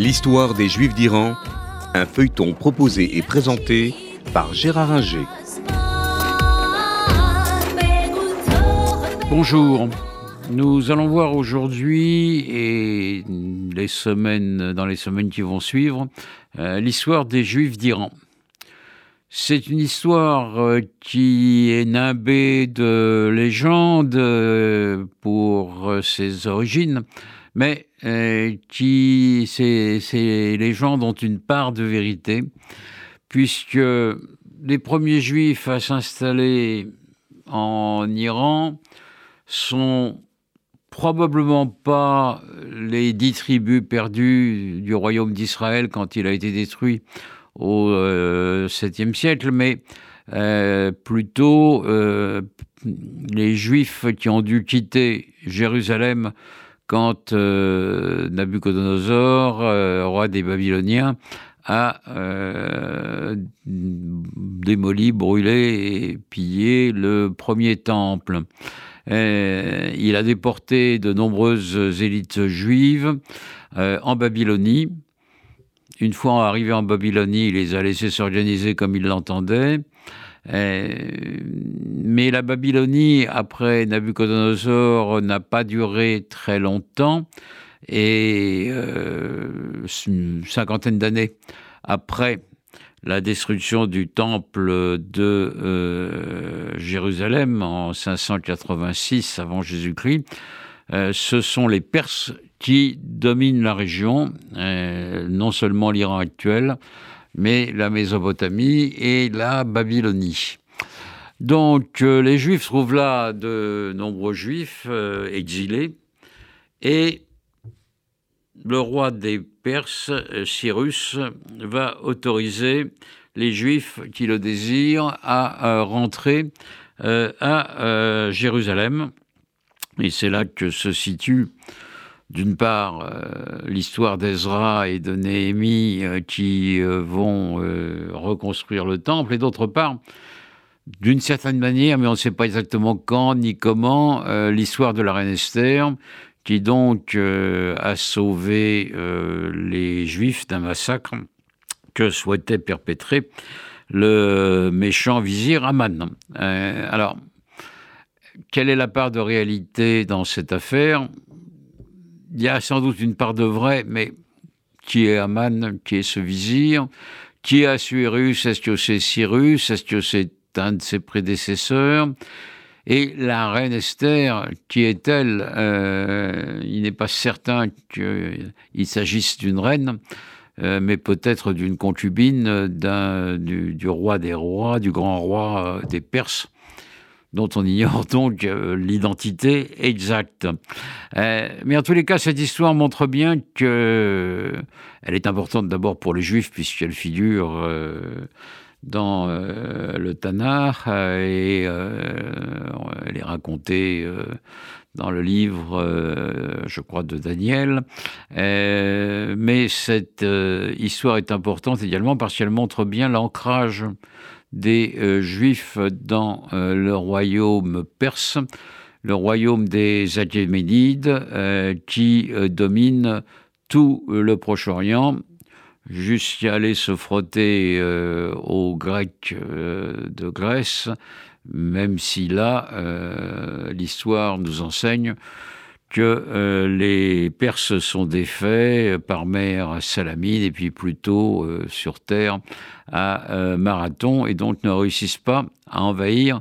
L'histoire des Juifs d'Iran, un feuilleton proposé et présenté par Gérard Inger. Bonjour. Nous allons voir aujourd'hui et les semaines, dans les semaines qui vont suivre, euh, l'histoire des Juifs d'Iran. C'est une histoire euh, qui est nimbée de légendes euh, pour ses origines, mais qui ces, ces légendes ont une part de vérité, puisque les premiers Juifs à s'installer en Iran sont probablement pas les dix tribus perdues du royaume d'Israël quand il a été détruit au 7e euh, siècle, mais euh, plutôt euh, les Juifs qui ont dû quitter Jérusalem quand Nabucodonosor, roi des Babyloniens, a démoli, brûlé et pillé le premier temple. Euh, il a déporté de nombreuses élites juives euh, en Babylonie. Une fois arrivé en Babylonie, il les a laissés s'organiser comme il l'entendait. Euh, mais la Babylonie, après Nabucodonosor, n'a pas duré très longtemps. Et une cinquantaine d'années après la destruction du temple de euh, Jérusalem en 586 avant Jésus-Christ, euh, ce sont les Perses qui dominent la région, euh, non seulement l'Iran actuel, mais la Mésopotamie et la Babylonie. Donc les Juifs trouvent là de nombreux Juifs exilés et le roi des Perses, euh, Cyrus, va autoriser les Juifs qui le désirent à rentrer euh, à Jérusalem. Et c'est là que se situe, d'une part, euh, l'histoire d'Ezra et de Néhémie qui vont reconstruire le temple, et d'autre part, d'une certaine manière, mais on ne sait pas exactement quand ni comment, l'histoire de la reine Esther, qui donc euh, a sauvé euh, les Juifs d'un massacre que souhaitait perpétrer le méchant vizir Aman. Euh, alors, quelle est la part de réalité dans cette affaire? Il y a sans doute une part de vrai, mais qui est Aman Qui est ce vizir Qui est Assuérus Est-ce que c'est Cyrus Est-ce que c'est un de ses prédécesseurs? Et la reine Esther, qui est-elle euh, Il n'est pas certain qu'il s'agisse d'une reine, euh, mais peut-être d'une concubine du, roi des rois, du grand roi euh, des Perses dont on ignore donc l'identité exacte. mais en tous les cas, cette histoire montre bien que elle est importante d'abord pour les Juifs puisqu'elle figure dans euh, le euh, et euh, elle est racontée dans le livre, je crois, de Daniel. mais cette histoire est importante également parce qu'elle montre bien l'ancrage des Juifs dans le royaume perse, le royaume des Achéménides, qui domine tout le Proche-Orient jusqu'à aller se frotter euh, aux Grecs euh, de Grèce, même si là, euh, l'histoire nous enseigne que les Perses sont défaits par mer à Salamine et puis plutôt sur terre à Marathon et donc ne réussissent pas à envahir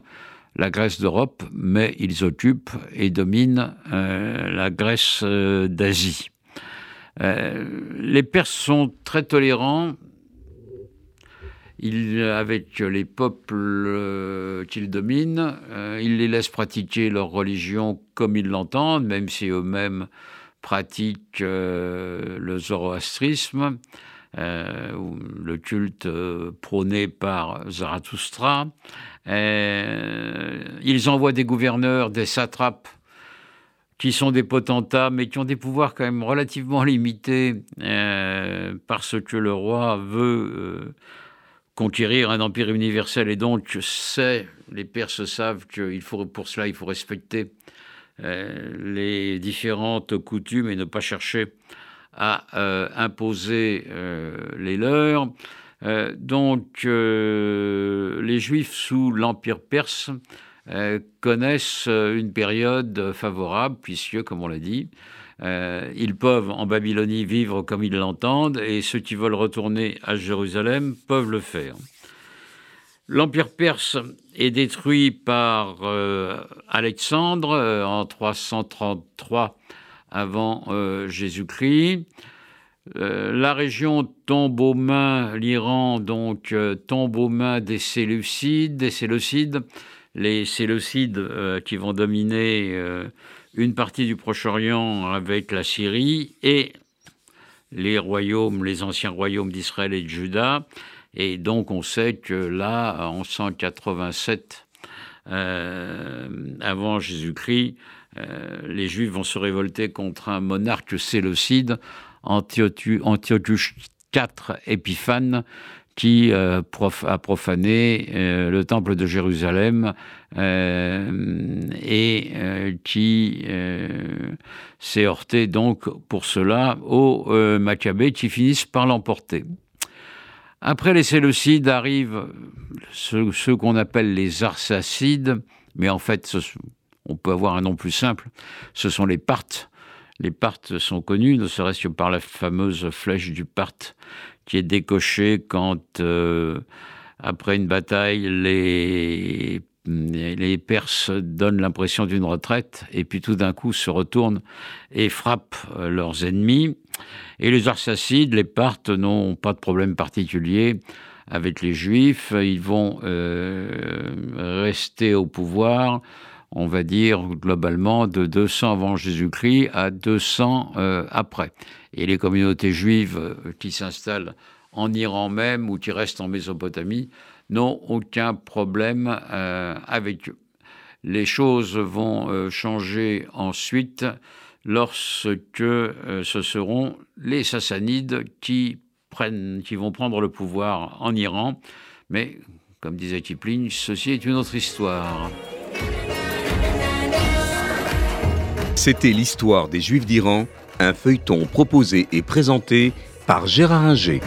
la Grèce d'Europe, mais ils occupent et dominent la Grèce d'Asie. Euh, les Perses sont très tolérants. Avec les peuples euh, qu'ils dominent, euh, ils les laissent pratiquer leur religion comme ils l'entendent, même si eux-mêmes pratiquent le zoroastrisme, le culte prôné par Zarathustra. ils envoient des gouverneurs, des satrapes qui sont des potentats, mais qui ont des pouvoirs quand même relativement limités, euh, parce que le roi veut euh, conquérir un empire universel, et donc c'est, les Perses savent qu'il faut, pour cela, il faut respecter euh, les différentes coutumes et ne pas chercher à imposer les leurs. donc, les Juifs sous l'Empire perse connaissent une période favorable, puisque, comme on l'a dit, euh, ils peuvent en Babylonie vivre comme ils l'entendent et ceux qui veulent retourner à Jérusalem peuvent le faire. L'Empire perse est détruit par euh, Alexandre euh, en 333 avant Jésus-Christ. la région tombe aux mains, l'Iran donc tombe aux mains des Séleucides, des Séleucides, les Séleucides qui vont dominer une partie du Proche-Orient avec la Syrie et les royaumes, les anciens royaumes d'Israël et de Juda. Et donc on sait que là, en 187 euh, avant Jésus-Christ, euh, les Juifs vont se révolter contre un monarque séleucide, Antiochus IV Épiphane, qui euh, a profané le temple de Jérusalem et qui s'est heurté donc pour cela aux Maccabées qui finissent par l'emporter. Après les Séleucides arrivent ceux, qu'on appelle les Arsacides, mais en fait on peut avoir un nom plus simple, ce sont les Parthes. Les Parthes sont connus, ne serait-ce que par la fameuse flèche du Parthe qui est décoché quand, euh, après une bataille, les, les Perses donnent l'impression d'une retraite et puis tout d'un coup se retournent et frappent euh, leurs ennemis. Et les Arsacides, les Parthes, n'ont pas de problème particulier avec les Juifs. Ils vont euh, rester au pouvoir on va dire globalement de 200 avant Jésus-Christ à 200 euh, après. Et les communautés juives qui s'installent en Iran même ou qui restent en Mésopotamie n'ont aucun problème euh, avec eux. Les choses vont changer ensuite lorsque ce seront les Sassanides qui, prennent, qui vont prendre le pouvoir en Iran. Mais, comme disait Kipling, ceci est une autre histoire. C'était l'histoire des Juifs d'Iran, un feuilleton proposé et présenté par Gérard Inger.